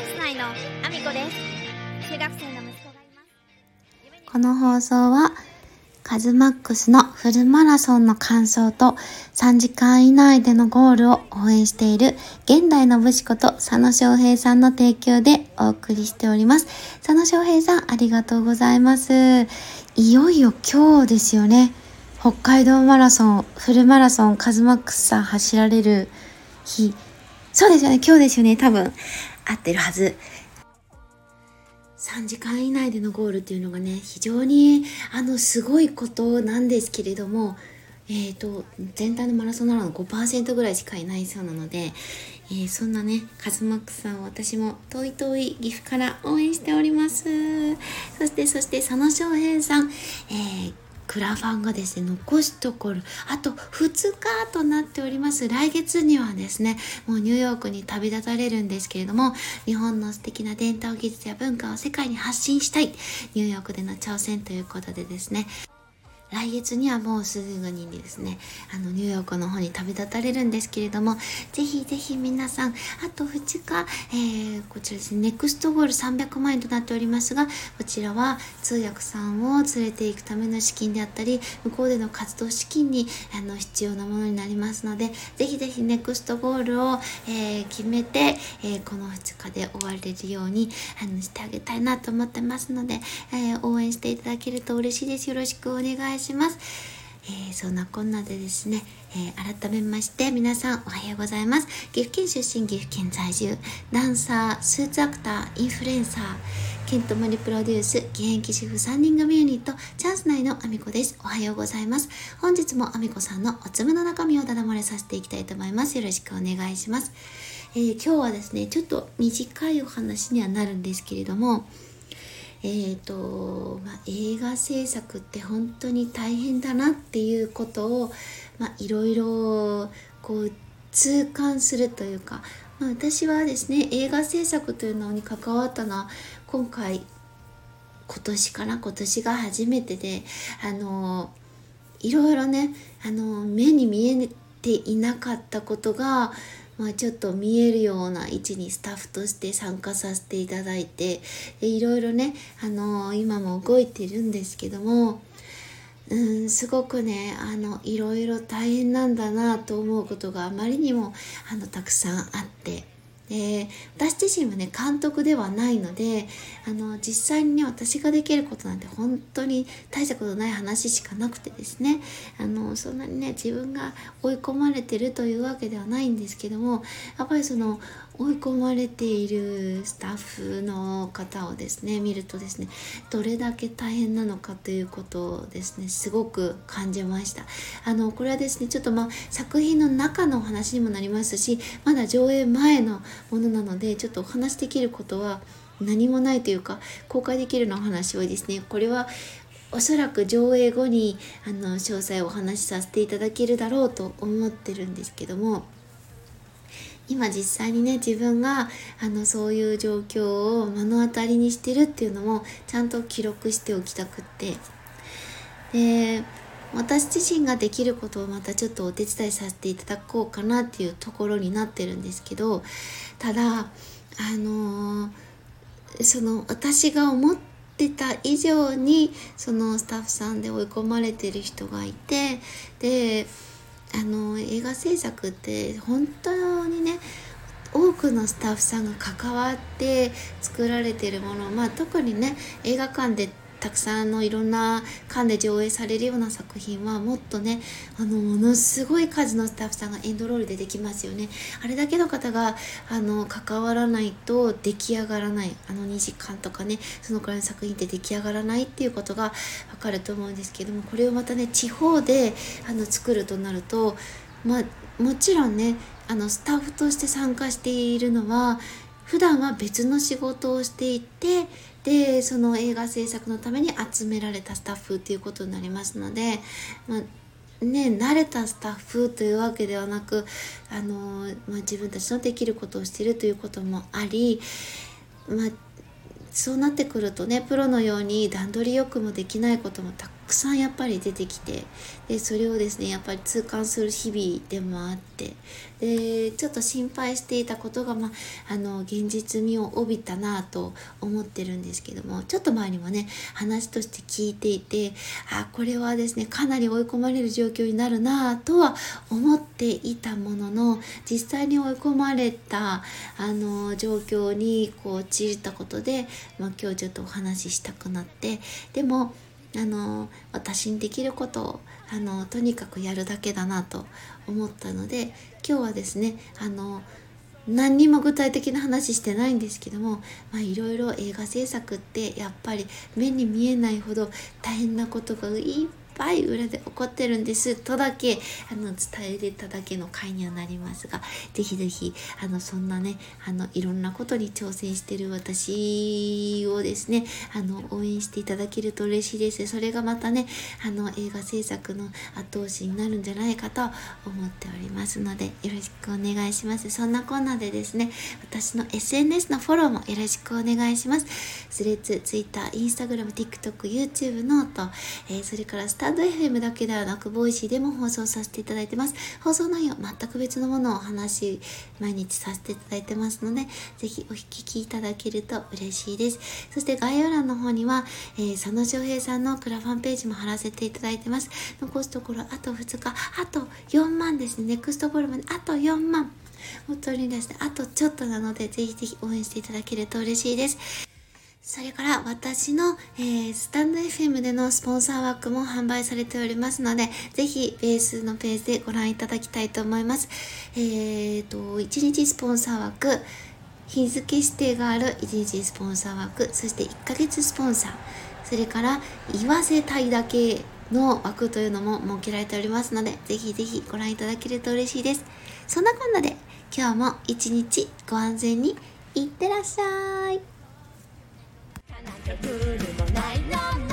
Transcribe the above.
ャンス内のアミコです中学生の息子がいますこの放送はカズマックスのフルマラソンの完走と3時間以内でのゴールを応援している現代の武士こと佐野翔平さんの提供でお送りしております。佐野翔平さんありがとうございます。いよいよ今日ですよね。北海道マラソン、フルマラソンカズマックスさん走られる日。そうですよね、今日ですよね、多分。合ってるはず。3時間以内でのゴールっていうのがね非常にあのすごいことなんですけれども、えーと、全体のマラソンならの5%ぐらいしかいないそうなので、えー、そんなねカズマックさんを私も遠い遠い岐阜から応援しておりますそしてそして佐野翔平さん、えークラファンがですね、残すところ、あと2日となっております。来月にはですね、もうニューヨークに旅立たれるんですけれども、日本の素敵な伝統技術や文化を世界に発信したい、ニューヨークでの挑戦ということでですね、来月にはもうすぐにですね、あの、ニューヨークの方に旅立たれるんですけれども、ぜひぜひ皆さん、あと2日、えー、こちらですね、ネクストゴール300万円となっておりますが、こちらは通訳さんを連れて行くための資金であったり、向こうでの活動資金に、あの、必要なものになりますので、ぜひぜひネクストゴールを、えー、決めて、えー、この2日で終われるように、あの、してあげたいなと思ってますので、え応援していただけると嬉しいです。よろしくお願いします。します。えー、そんなこんなでですね、えー、改めまして皆さんおはようございます。岐阜県出身、岐阜県在住、ダンサー、スーツアクター、インフルエンサー、ケントモリプロデュース、現役主婦3人組ユニット、チャンス内のアミコです。おはようございます。本日もアミコさんのおつむの中身をだだ漏れさせていきたいと思います。よろしくお願いします。えー、今日はですね、ちょっと短いお話にはなるんですけれども、えーとまあ、映画制作って本当に大変だなっていうことを、いろいろこう痛感するというか、まあ、私はですね映画制作というのに関わったのは今回今年かな今年が初めてであのいろいろねあの目に見えていなかったことがまあ、ちょっと見えるような位置にスタッフとして参加させていただいてでいろいろね、あのー、今も動いてるんですけどもうんすごくねあのいろいろ大変なんだなと思うことがあまりにもあのたくさんあって。で私自身はね監督ではないのであの実際にね私ができることなんて本当に大したことない話しかなくてですね。あのそんなにね自分が追い込まれてるというわけではないんですけどもやっぱりその追い込まれているスタッフの方をですね見るとですねどれだけ大変なのかということをですねすごく感じました。あのこれはですねちょっとまあ作品の中のお話にもなりますしまだ上映前のものなのでちょっとお話できることは何もないというか公開できるのお話はですね。これはおそらく上映後にあの詳細をお話しさせていただけるだろうと思ってるんですけども今実際にね自分があのそういう状況を目の当たりにしてるっていうのもちゃんと記録しておきたくって。で私自身ができることをまたちょっとお手伝いさせていただこうかなっていうところになってるんですけどただあのー、その私が思ってた以上にそのスタッフさんで追い込まれてる人がいてであの映画制作って本当にね多くのスタッフさんが関わって作られてるものまあ特にね映画館でたくさんのいろんな館で上映されるような作品はもっとねあのものすごい数のスタッフさんがエンドロールでできますよね。あれだけの方があの関わらないと出来上がらないあの2時間とかねそのくらいの作品って出来上がらないっていうことがわかると思うんですけどもこれをまたね地方であの作るとなるとまあもちろんねあのスタッフとして参加しているのは普段は別の仕事をしていてでその映画制作のために集められたスタッフということになりますので、まあね、慣れたスタッフというわけではなくあの、まあ、自分たちのできることをしているということもあり、まあ、そうなってくるとねプロのように段取りよくもできないこともたくくさんやっぱり出てきてでそれをですねやっぱり痛感する日々でもあってでちょっと心配していたことが、まあ、の現実味を帯びたなと思ってるんですけどもちょっと前にもね話として聞いていてあこれはですねかなり追い込まれる状況になるなとは思っていたものの実際に追い込まれたあの状況にこう陥ったことで、ま、今日ちょっとお話ししたくなってでもあの私にできることをあのとにかくやるだけだなと思ったので今日はですねあの何にも具体的な話してないんですけどもいろいろ映画制作ってやっぱり目に見えないほど大変なことがいっぱい裏で起こってるんです。とだけあの伝えれただけの回にはなりますがぜひぜひあのそんなねあのいろんなことに挑戦してる私をですねあの応援していただけると嬉しいです。それがまたねあの映画制作の後押しになるんじゃないかと思っておりますのでよろしくお願いします。そんなこんなでですね私の SNS のフォローもよろしくお願いします。 Threads、Twitter、Instagram、TikTok、YouTube、 note、えー、それからスタンド FM だけではなく、 Voicy でも放送させていただいてます。放送内容、全く別のものをお話し、毎日させていただいてますので、ぜひお聞きいただけると嬉しいです。そして概要欄の方には、えー、佐野翔平さんのクラファンページも貼らせていただいてます。残すところ、あと2日、あと4万ですね。ネクストボールまであと4万。本当にですね、あとちょっとなので、ぜひぜひ応援していただけると嬉しいです。それから私の、えー、スタンド FM でのスポンサー枠も販売されておりますので、ぜひベースのページでご覧いただきたいと思います。えーと、1日スポンサー枠、日付指定がある1日スポンサー枠、そして1ヶ月スポンサー、それから言わせたいだけの枠というのも設けられておりますので、ぜひぜひご覧いただけると嬉しいです。そんなこんなで今日も一日ご安全にいってらっしゃい。くでもないな